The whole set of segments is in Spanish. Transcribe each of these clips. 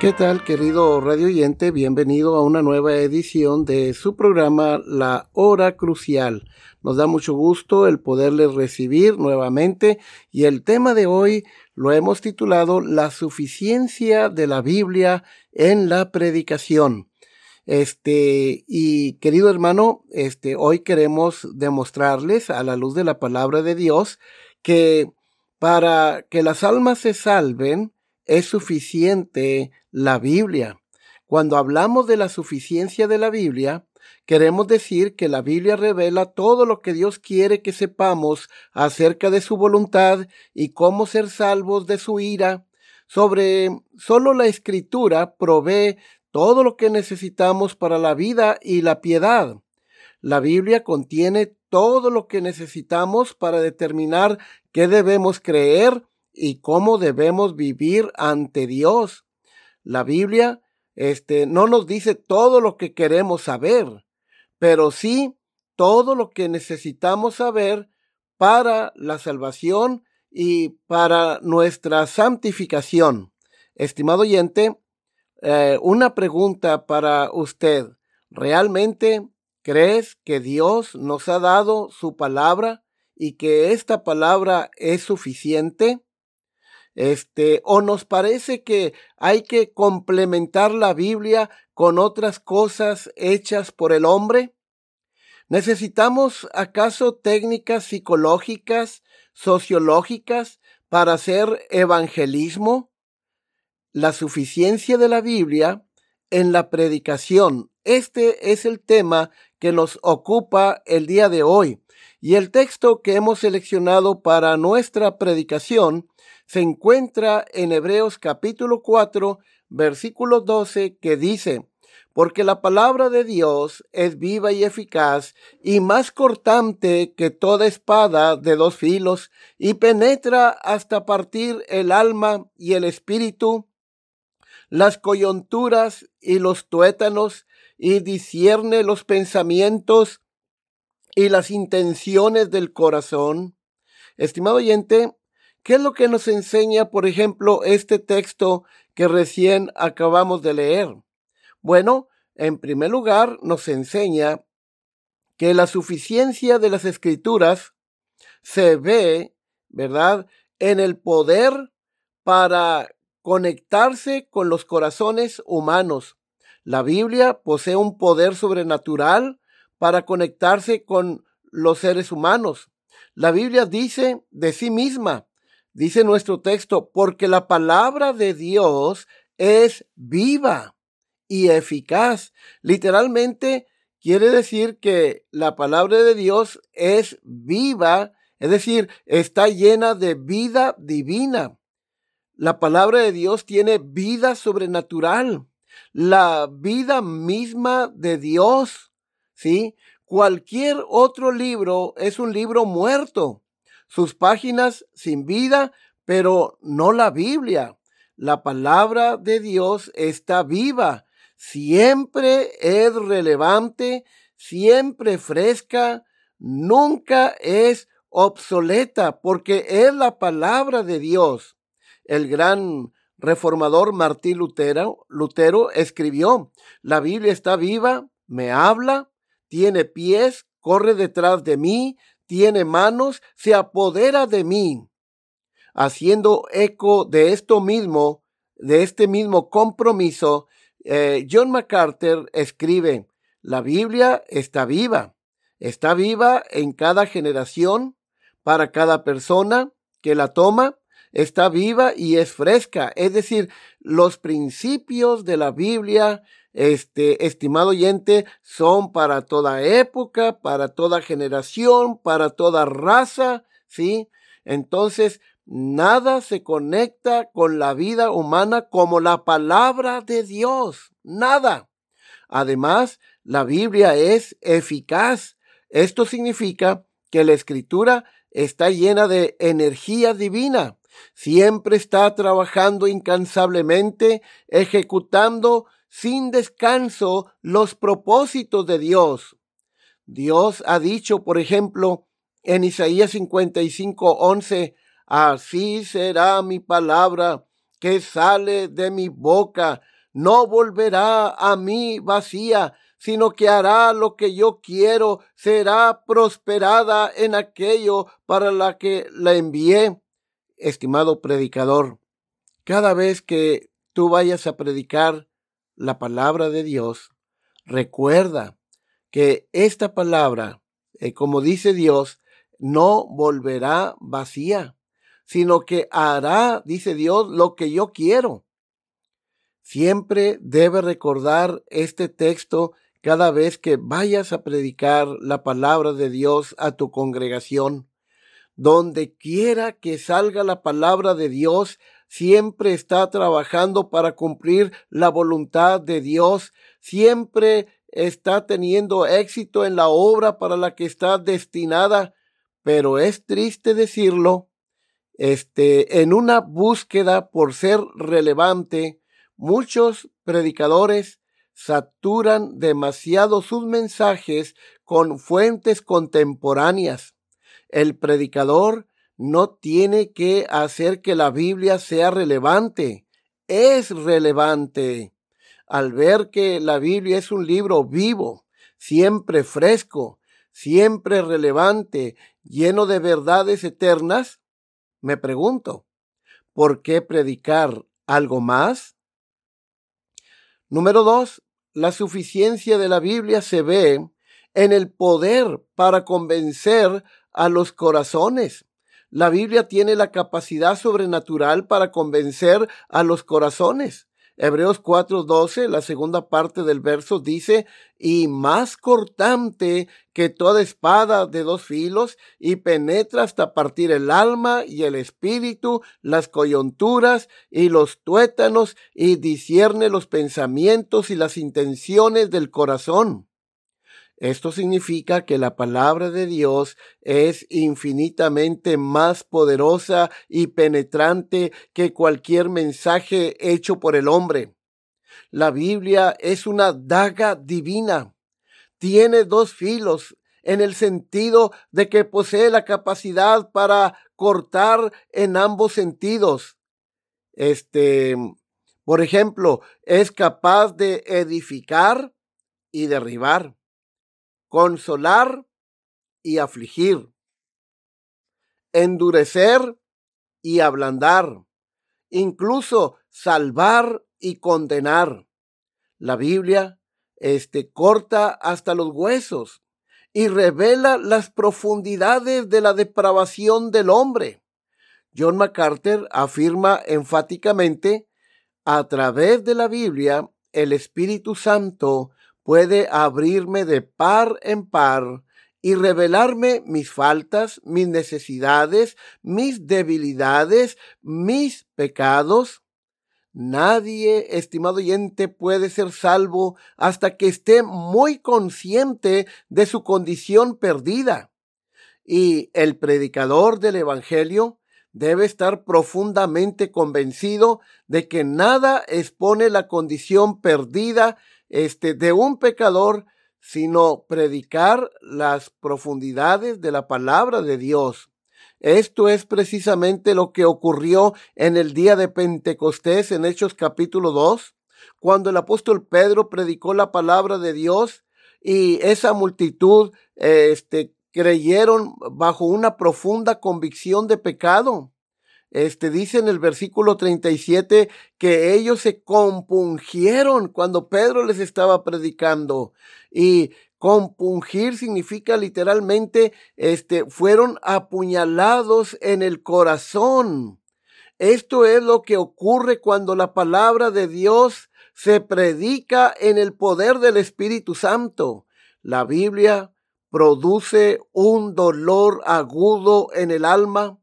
¿Qué tal, querido radio oyente? Bienvenido a una nueva edición de su programa La Hora Crucial. Nos da mucho gusto el poderles recibir nuevamente y el tema de hoy lo hemos titulado La suficiencia de la Biblia en la predicación. Este, y querido hermano, este, hoy queremos demostrarles a la luz de la palabra de Dios que para que las almas se salven, es suficiente la Biblia. Cuando hablamos de la suficiencia de la Biblia, queremos decir que la Biblia revela todo lo que Dios quiere que sepamos acerca de su voluntad y cómo ser salvos de su ira. Sobre solo la escritura provee todo lo que necesitamos para la vida y la piedad. La Biblia contiene todo lo que necesitamos para determinar qué debemos creer y cómo debemos vivir ante Dios. La Biblia este, no nos dice todo lo que queremos saber, pero sí todo lo que necesitamos saber para la salvación y para nuestra santificación. Estimado oyente, eh, una pregunta para usted. ¿Realmente crees que Dios nos ha dado su palabra y que esta palabra es suficiente? Este, o nos parece que hay que complementar la Biblia con otras cosas hechas por el hombre? ¿Necesitamos acaso técnicas psicológicas, sociológicas para hacer evangelismo? La suficiencia de la Biblia en la predicación. Este es el tema que nos ocupa el día de hoy. Y el texto que hemos seleccionado para nuestra predicación se encuentra en Hebreos capítulo 4, versículo 12, que dice, porque la palabra de Dios es viva y eficaz y más cortante que toda espada de dos filos y penetra hasta partir el alma y el espíritu, las coyunturas y los tuétanos y discierne los pensamientos y las intenciones del corazón. Estimado oyente, ¿Qué es lo que nos enseña, por ejemplo, este texto que recién acabamos de leer? Bueno, en primer lugar, nos enseña que la suficiencia de las escrituras se ve, ¿verdad?, en el poder para conectarse con los corazones humanos. La Biblia posee un poder sobrenatural para conectarse con los seres humanos. La Biblia dice de sí misma dice nuestro texto, porque la palabra de Dios es viva y eficaz. Literalmente quiere decir que la palabra de Dios es viva, es decir, está llena de vida divina. La palabra de Dios tiene vida sobrenatural, la vida misma de Dios, ¿sí? Cualquier otro libro es un libro muerto sus páginas sin vida, pero no la Biblia. La palabra de Dios está viva, siempre es relevante, siempre fresca, nunca es obsoleta, porque es la palabra de Dios. El gran reformador Martín Lutero, escribió, la Biblia está viva, me habla, tiene pies, corre detrás de mí, tiene manos, se apodera de mí. Haciendo eco de esto mismo, de este mismo compromiso, eh, John MacArthur escribe, la Biblia está viva, está viva en cada generación, para cada persona que la toma, está viva y es fresca. Es decir, los principios de la Biblia, este, estimado oyente, son para toda época, para toda generación, para toda raza, ¿sí? Entonces, nada se conecta con la vida humana como la palabra de Dios. Nada. Además, la Biblia es eficaz. Esto significa que la escritura está llena de energía divina. Siempre está trabajando incansablemente, ejecutando sin descanso los propósitos de Dios. Dios ha dicho, por ejemplo, en Isaías 55, 11, así será mi palabra que sale de mi boca, no volverá a mí vacía, sino que hará lo que yo quiero, será prosperada en aquello para la que la envié. Estimado predicador, cada vez que tú vayas a predicar la palabra de Dios, recuerda que esta palabra, eh, como dice Dios, no volverá vacía, sino que hará, dice Dios, lo que yo quiero. Siempre debe recordar este texto cada vez que vayas a predicar la palabra de Dios a tu congregación. Donde quiera que salga la palabra de Dios, siempre está trabajando para cumplir la voluntad de Dios, siempre está teniendo éxito en la obra para la que está destinada, pero es triste decirlo, este, en una búsqueda por ser relevante, muchos predicadores saturan demasiado sus mensajes con fuentes contemporáneas. El predicador no tiene que hacer que la Biblia sea relevante, es relevante. Al ver que la Biblia es un libro vivo, siempre fresco, siempre relevante, lleno de verdades eternas, me pregunto, ¿por qué predicar algo más? Número dos, la suficiencia de la Biblia se ve en el poder para convencer a los corazones. La Biblia tiene la capacidad sobrenatural para convencer a los corazones. Hebreos 4:12, la segunda parte del verso dice, y más cortante que toda espada de dos filos, y penetra hasta partir el alma y el espíritu, las coyunturas y los tuétanos, y discierne los pensamientos y las intenciones del corazón. Esto significa que la palabra de Dios es infinitamente más poderosa y penetrante que cualquier mensaje hecho por el hombre. La Biblia es una daga divina. Tiene dos filos en el sentido de que posee la capacidad para cortar en ambos sentidos. Este, por ejemplo, es capaz de edificar y derribar consolar y afligir, endurecer y ablandar, incluso salvar y condenar. La Biblia este, corta hasta los huesos y revela las profundidades de la depravación del hombre. John MacArthur afirma enfáticamente, a través de la Biblia, el Espíritu Santo puede abrirme de par en par y revelarme mis faltas, mis necesidades, mis debilidades, mis pecados. Nadie, estimado oyente, puede ser salvo hasta que esté muy consciente de su condición perdida. Y el predicador del Evangelio debe estar profundamente convencido de que nada expone la condición perdida este, de un pecador, sino predicar las profundidades de la palabra de Dios. Esto es precisamente lo que ocurrió en el día de Pentecostés en Hechos capítulo 2, cuando el apóstol Pedro predicó la palabra de Dios y esa multitud este, creyeron bajo una profunda convicción de pecado. Este dice en el versículo 37 que ellos se compungieron cuando Pedro les estaba predicando y compungir significa literalmente este fueron apuñalados en el corazón. Esto es lo que ocurre cuando la palabra de Dios se predica en el poder del Espíritu Santo. La Biblia produce un dolor agudo en el alma,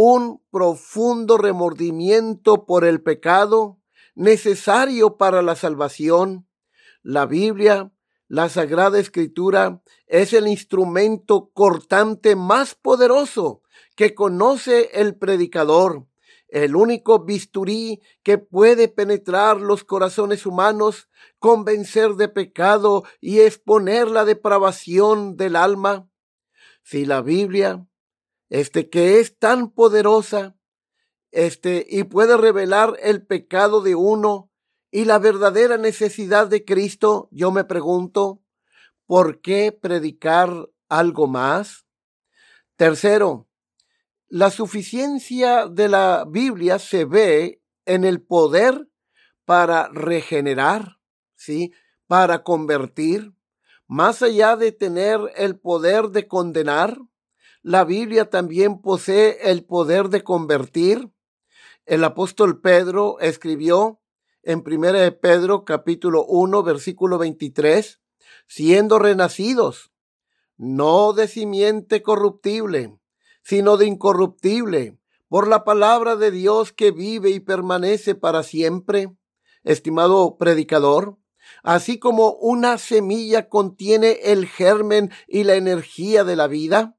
un profundo remordimiento por el pecado necesario para la salvación. La Biblia, la Sagrada Escritura, es el instrumento cortante más poderoso que conoce el predicador el único bisturí que puede penetrar los corazones humanos, convencer de pecado y exponer la depravación del alma. Si la Biblia, este que es tan poderosa, este y puede revelar el pecado de uno y la verdadera necesidad de Cristo, yo me pregunto, ¿por qué predicar algo más? Tercero, la suficiencia de la Biblia se ve en el poder para regenerar, ¿sí? Para convertir. Más allá de tener el poder de condenar, la Biblia también posee el poder de convertir. El apóstol Pedro escribió en 1 de Pedro capítulo 1 versículo 23, siendo renacidos, no de simiente corruptible, sino de incorruptible, por la palabra de Dios que vive y permanece para siempre. Estimado predicador, así como una semilla contiene el germen y la energía de la vida,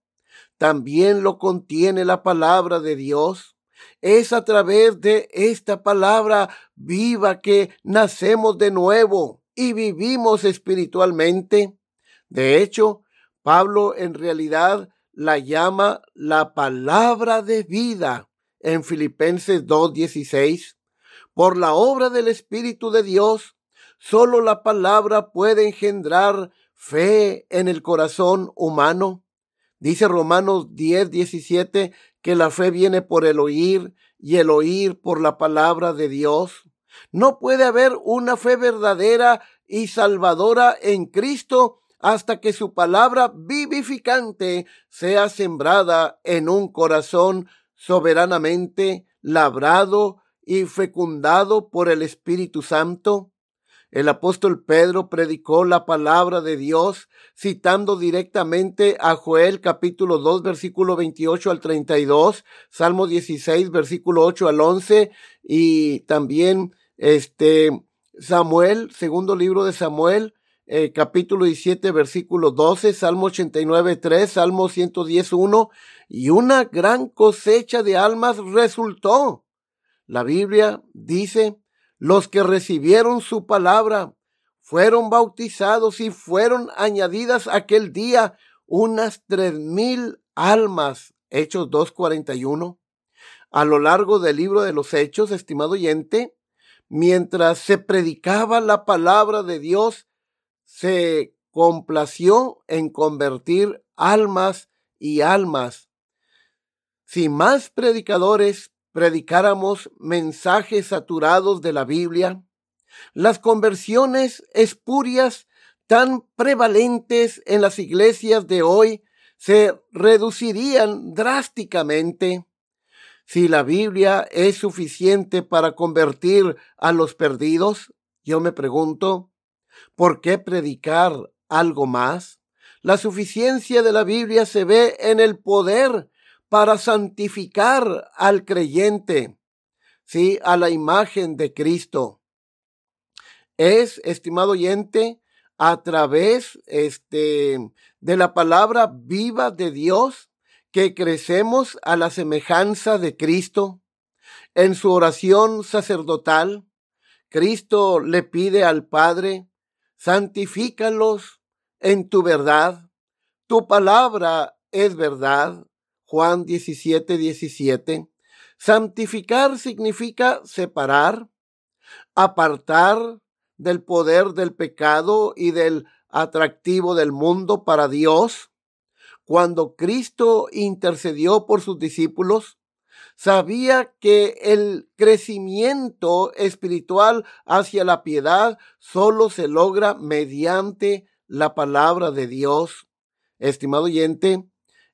también lo contiene la palabra de Dios. Es a través de esta palabra viva que nacemos de nuevo y vivimos espiritualmente. De hecho, Pablo en realidad la llama la palabra de vida en Filipenses 2.16. Por la obra del Espíritu de Dios, solo la palabra puede engendrar fe en el corazón humano. Dice Romanos 10.17 que la fe viene por el oír y el oír por la palabra de Dios. No puede haber una fe verdadera y salvadora en Cristo hasta que su palabra vivificante sea sembrada en un corazón soberanamente labrado y fecundado por el Espíritu Santo? El apóstol Pedro predicó la palabra de Dios citando directamente a Joel capítulo 2 versículo 28 al 32, Salmo 16 versículo 8 al 11 y también este Samuel, segundo libro de Samuel, eh, capítulo 17, versículo 12, Salmo 89, 3, Salmo 110, 1, y una gran cosecha de almas resultó. La Biblia dice, los que recibieron su palabra fueron bautizados y fueron añadidas aquel día unas tres mil almas. Hechos 2.41. A lo largo del libro de los Hechos, estimado oyente, mientras se predicaba la palabra de Dios, se complació en convertir almas y almas. Si más predicadores predicáramos mensajes saturados de la Biblia, las conversiones espurias tan prevalentes en las iglesias de hoy se reducirían drásticamente. Si la Biblia es suficiente para convertir a los perdidos, yo me pregunto, ¿Por qué predicar algo más? La suficiencia de la Biblia se ve en el poder para santificar al creyente, sí, a la imagen de Cristo. Es, estimado oyente, a través este, de la palabra viva de Dios que crecemos a la semejanza de Cristo. En su oración sacerdotal, Cristo le pide al Padre santifícalos en tu verdad. Tu palabra es verdad. Juan 17, 17. Santificar significa separar, apartar del poder del pecado y del atractivo del mundo para Dios. Cuando Cristo intercedió por sus discípulos, sabía que el crecimiento espiritual hacia la piedad solo se logra mediante la palabra de Dios. Estimado oyente,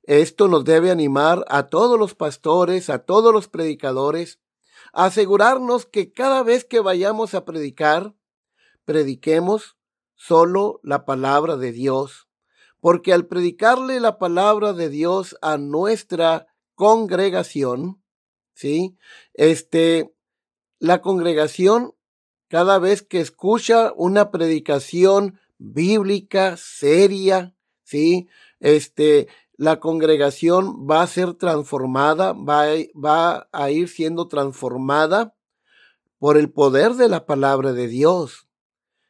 esto nos debe animar a todos los pastores, a todos los predicadores, asegurarnos que cada vez que vayamos a predicar, prediquemos solo la palabra de Dios, porque al predicarle la palabra de Dios a nuestra congregación, ¿sí? Este, la congregación, cada vez que escucha una predicación bíblica, seria, ¿sí? Este, la congregación va a ser transformada, va, va a ir siendo transformada por el poder de la palabra de Dios.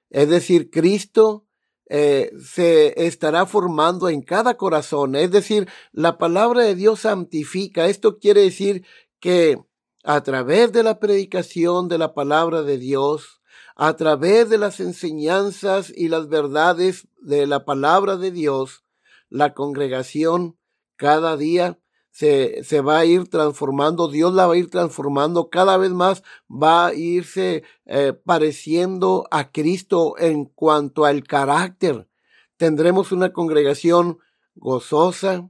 Es decir, Cristo eh, se estará formando en cada corazón. Es decir, la palabra de Dios santifica. Esto quiere decir que a través de la predicación de la palabra de Dios, a través de las enseñanzas y las verdades de la palabra de Dios, la congregación cada día se, se, va a ir transformando, Dios la va a ir transformando, cada vez más va a irse eh, pareciendo a Cristo en cuanto al carácter. Tendremos una congregación gozosa,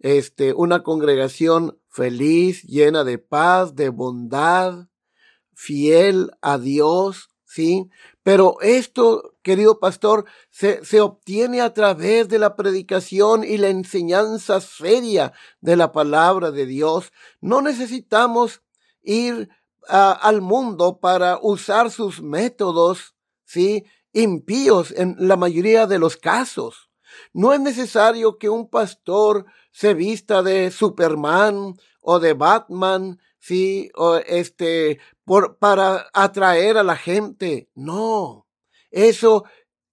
este, una congregación feliz, llena de paz, de bondad, fiel a Dios, ¿sí? Pero esto, querido pastor, se, se, obtiene a través de la predicación y la enseñanza seria de la palabra de Dios. No necesitamos ir al mundo para usar sus métodos, ¿sí? Impíos en la mayoría de los casos. No es necesario que un pastor se vista de Superman o de Batman, sí, o este, por, para atraer a la gente. No, eso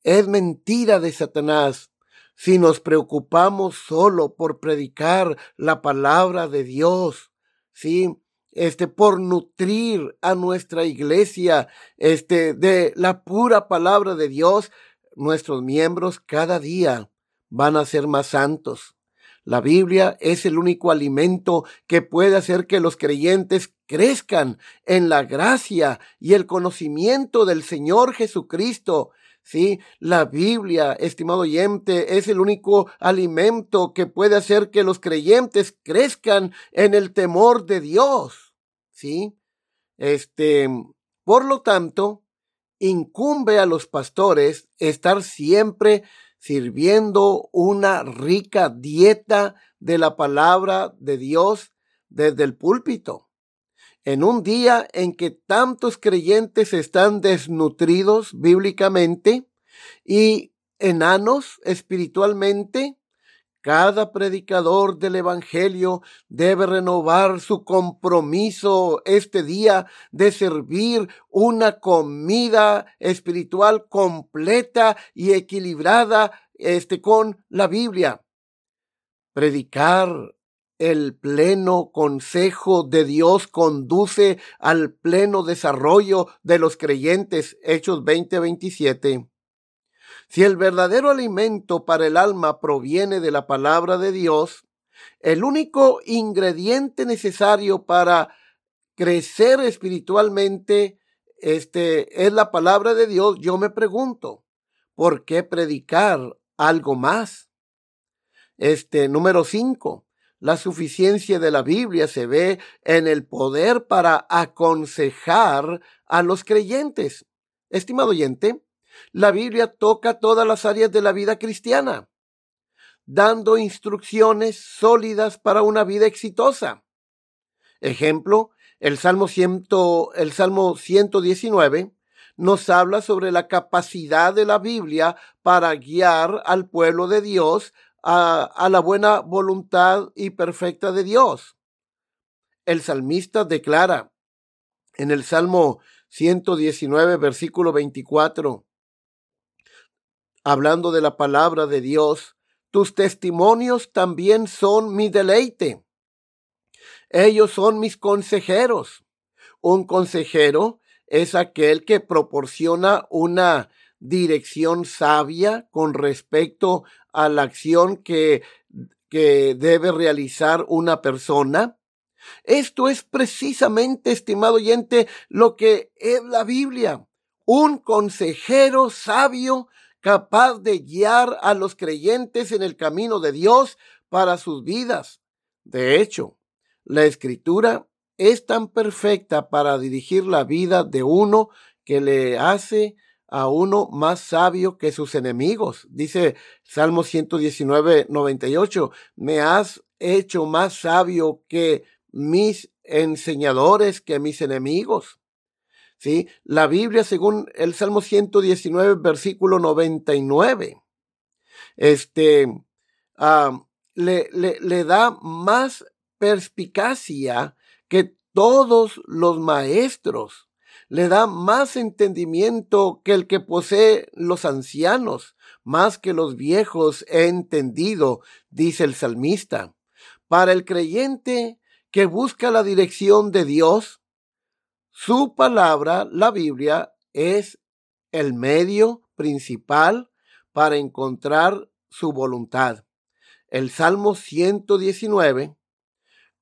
es mentira de Satanás. Si nos preocupamos solo por predicar la palabra de Dios, sí, este, por nutrir a nuestra iglesia, este, de la pura palabra de Dios, nuestros miembros cada día van a ser más santos. La Biblia es el único alimento que puede hacer que los creyentes crezcan en la gracia y el conocimiento del Señor Jesucristo. Sí, la Biblia, estimado oyente, es el único alimento que puede hacer que los creyentes crezcan en el temor de Dios. Sí, este, por lo tanto, incumbe a los pastores estar siempre sirviendo una rica dieta de la palabra de Dios desde el púlpito. En un día en que tantos creyentes están desnutridos bíblicamente y enanos espiritualmente, cada predicador del Evangelio debe renovar su compromiso este día de servir una comida espiritual completa y equilibrada este, con la Biblia. Predicar el pleno consejo de Dios conduce al pleno desarrollo de los creyentes. Hechos 20:27. Si el verdadero alimento para el alma proviene de la palabra de Dios, el único ingrediente necesario para crecer espiritualmente este es la palabra de Dios. Yo me pregunto, ¿por qué predicar algo más? Este número cinco, la suficiencia de la Biblia se ve en el poder para aconsejar a los creyentes. Estimado oyente, la Biblia toca todas las áreas de la vida cristiana, dando instrucciones sólidas para una vida exitosa. Ejemplo, el Salmo, el Salmo 119 nos habla sobre la capacidad de la Biblia para guiar al pueblo de Dios a, a la buena voluntad y perfecta de Dios. El salmista declara en el Salmo 119, versículo 24, hablando de la palabra de Dios, tus testimonios también son mi deleite. Ellos son mis consejeros. Un consejero es aquel que proporciona una dirección sabia con respecto a la acción que, que debe realizar una persona. Esto es precisamente, estimado oyente, lo que es la Biblia. Un consejero sabio capaz de guiar a los creyentes en el camino de Dios para sus vidas. De hecho, la escritura es tan perfecta para dirigir la vida de uno que le hace a uno más sabio que sus enemigos. Dice Salmo 119, 98, me has hecho más sabio que mis enseñadores, que mis enemigos. La Biblia, según el Salmo 119, versículo 99, este, le, le, le da más perspicacia que todos los maestros le da más entendimiento que el que posee los ancianos, más que los viejos he entendido, dice el salmista. Para el creyente que busca la dirección de Dios, su palabra, la Biblia, es el medio principal para encontrar su voluntad. El Salmo 119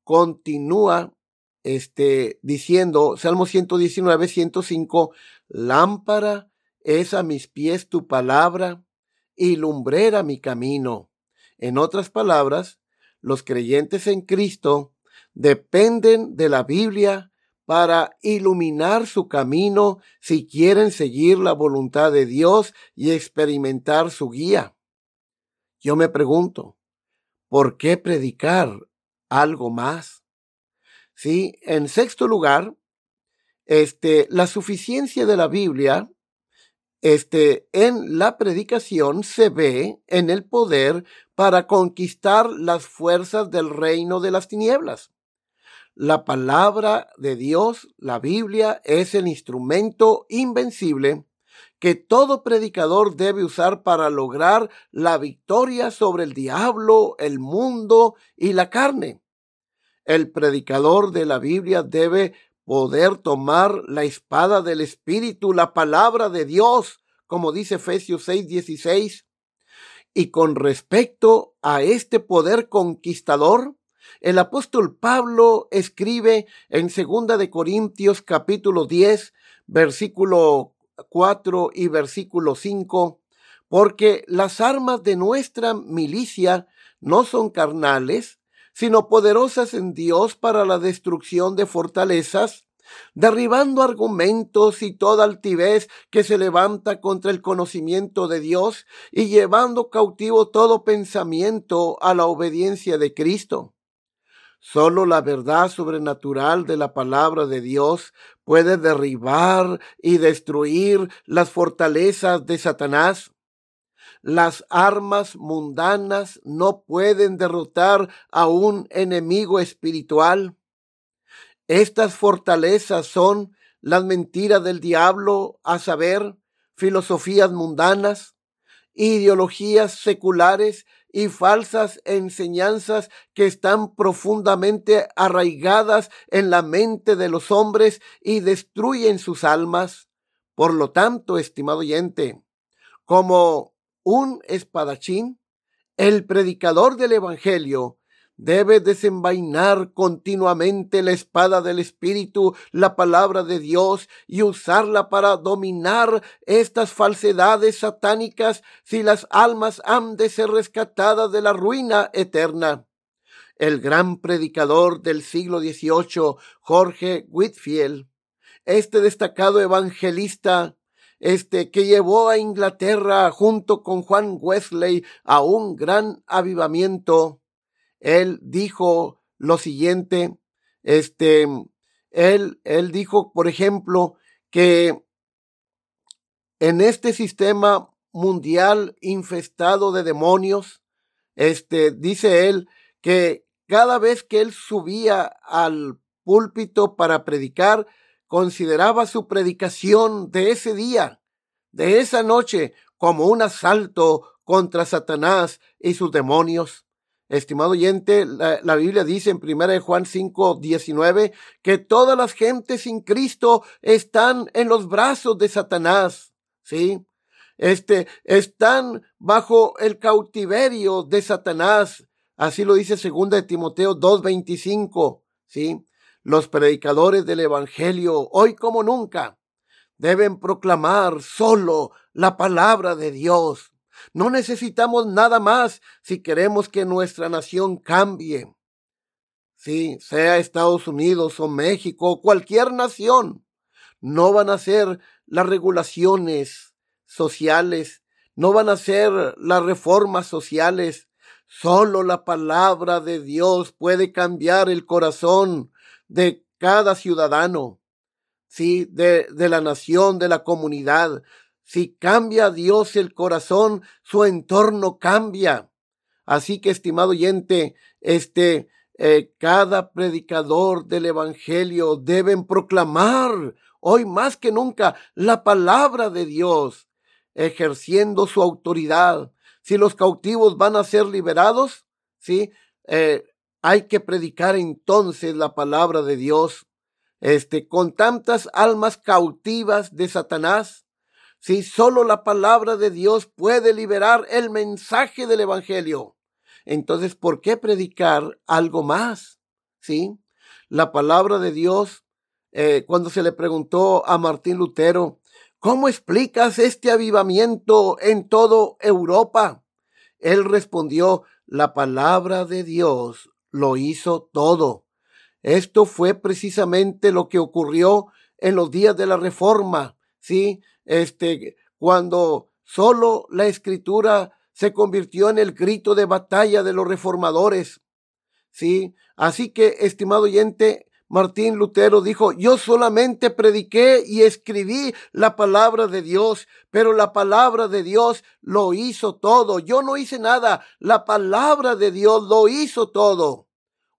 continúa este, diciendo, Salmo 119, 105, lámpara es a mis pies tu palabra y lumbrera mi camino. En otras palabras, los creyentes en Cristo dependen de la Biblia para iluminar su camino si quieren seguir la voluntad de Dios y experimentar su guía. Yo me pregunto, ¿por qué predicar algo más? ¿sí? En sexto lugar, este, la suficiencia de la Biblia este, en la predicación se ve en el poder para conquistar las fuerzas del reino de las tinieblas. La palabra de Dios, la Biblia, es el instrumento invencible que todo predicador debe usar para lograr la victoria sobre el diablo, el mundo y la carne. El predicador de la Biblia debe poder tomar la espada del Espíritu, la palabra de Dios, como dice Efesios 6, 16. Y con respecto a este poder conquistador, el apóstol Pablo escribe en segunda de Corintios capítulo 10, versículo 4 y versículo 5, porque las armas de nuestra milicia no son carnales, sino poderosas en Dios para la destrucción de fortalezas, derribando argumentos y toda altivez que se levanta contra el conocimiento de Dios y llevando cautivo todo pensamiento a la obediencia de Cristo. Solo la verdad sobrenatural de la palabra de Dios puede derribar y destruir las fortalezas de Satanás. Las armas mundanas no pueden derrotar a un enemigo espiritual. Estas fortalezas son las mentiras del diablo, a saber, filosofías mundanas, ideologías seculares y falsas enseñanzas que están profundamente arraigadas en la mente de los hombres y destruyen sus almas. Por lo tanto, estimado oyente, como un espadachín, el predicador del Evangelio debe desenvainar continuamente la espada del Espíritu, la palabra de Dios, y usarla para dominar estas falsedades satánicas si las almas han de ser rescatadas de la ruina eterna. El gran predicador del siglo XVIII, Jorge Whitfield, este destacado evangelista, este, que llevó a Inglaterra junto con Juan Wesley a un gran avivamiento. Él dijo lo siguiente, este, él, él dijo, por ejemplo, que en este sistema mundial infestado de demonios, este, dice él que cada vez que él subía al púlpito para predicar, consideraba su predicación de ese día, de esa noche, como un asalto contra Satanás y sus demonios. Estimado oyente, la, Biblia dice en 1 Juan 5, 19 que todas las gentes sin Cristo están en los brazos de Satanás. ¿Sí? Este, están bajo el cautiverio de Satanás. Así lo dice 2 de Timoteo 2.25. ¿Sí? Los predicadores del Evangelio, hoy como nunca, deben proclamar solo la palabra de Dios. No necesitamos nada más si queremos que nuestra nación cambie. sí, sea Estados Unidos o México o cualquier nación, no van a ser las regulaciones sociales, no van a ser las reformas sociales. Solo la palabra de Dios puede cambiar el corazón de cada ciudadano, sí, de, de la nación, de la comunidad. Si cambia Dios el corazón, su entorno cambia. Así que, estimado oyente, este, eh, cada predicador del Evangelio deben proclamar hoy más que nunca la palabra de Dios, ejerciendo su autoridad. Si los cautivos van a ser liberados, sí, eh, hay que predicar entonces la palabra de Dios. Este, con tantas almas cautivas de Satanás, si solo la palabra de Dios puede liberar el mensaje del Evangelio. Entonces, ¿por qué predicar algo más? ¿Sí? La palabra de Dios, eh, cuando se le preguntó a Martín Lutero, ¿cómo explicas este avivamiento en toda Europa? Él respondió, la palabra de Dios lo hizo todo. Esto fue precisamente lo que ocurrió en los días de la Reforma, ¿sí? Este, cuando solo la escritura se convirtió en el grito de batalla de los reformadores. Sí, así que, estimado oyente, Martín Lutero dijo, yo solamente prediqué y escribí la palabra de Dios, pero la palabra de Dios lo hizo todo. Yo no hice nada, la palabra de Dios lo hizo todo.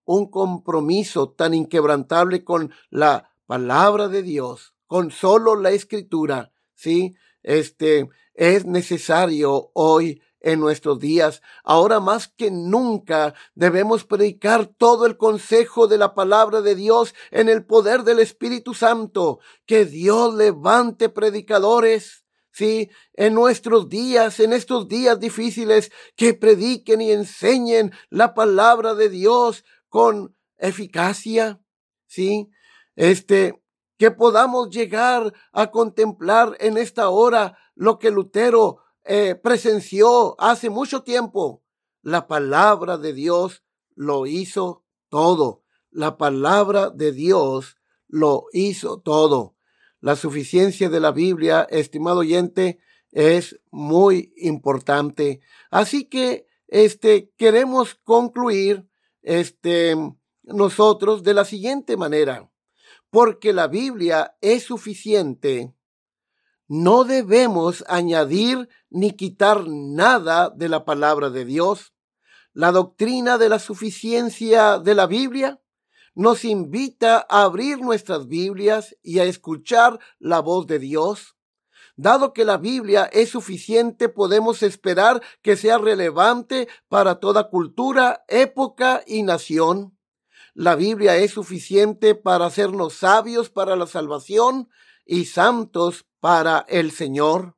Un compromiso tan inquebrantable con la palabra de Dios, con solo la escritura, ¿sí? Este es necesario hoy en nuestros días. Ahora más que nunca debemos predicar todo el consejo de la palabra de Dios en el poder del Espíritu Santo. Que Dios levante predicadores. Sí, en nuestros días, en estos días difíciles, que prediquen y enseñen la palabra de Dios con eficacia. Sí, este, que podamos llegar a contemplar en esta hora lo que Lutero eh, presenció hace mucho tiempo. La palabra de Dios lo hizo todo. La palabra de Dios lo hizo todo. La suficiencia de la Biblia, estimado oyente, es muy importante. Así que, este, queremos concluir, este, nosotros de la siguiente manera. Porque la Biblia es suficiente no debemos añadir ni quitar nada de la palabra de Dios. La doctrina de la suficiencia de la Biblia nos invita a abrir nuestras Biblias y a escuchar la voz de Dios. Dado que la Biblia es suficiente, podemos esperar que sea relevante para toda cultura, época y nación. La Biblia es suficiente para hacernos sabios para la salvación y santos para el Señor.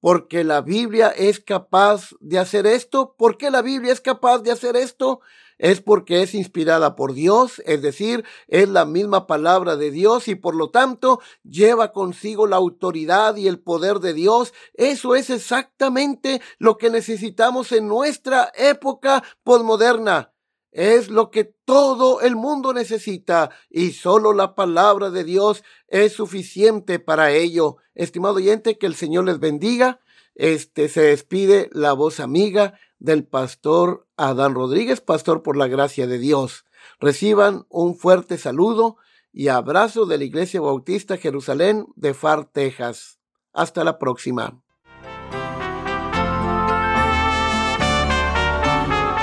Porque la Biblia es capaz de hacer esto. ¿Por qué la Biblia es capaz de hacer esto? Es porque es inspirada por Dios, es decir, es la misma palabra de Dios y por lo tanto lleva consigo la autoridad y el poder de Dios. Eso es exactamente lo que necesitamos en nuestra época posmoderna es lo que todo el mundo necesita y solo la palabra de Dios es suficiente para ello. Estimado oyente, que el Señor les bendiga. Este se despide la voz amiga del pastor Adán Rodríguez, pastor por la gracia de Dios. Reciban un fuerte saludo y abrazo de la Iglesia Bautista Jerusalén de Far, Texas. Hasta la próxima.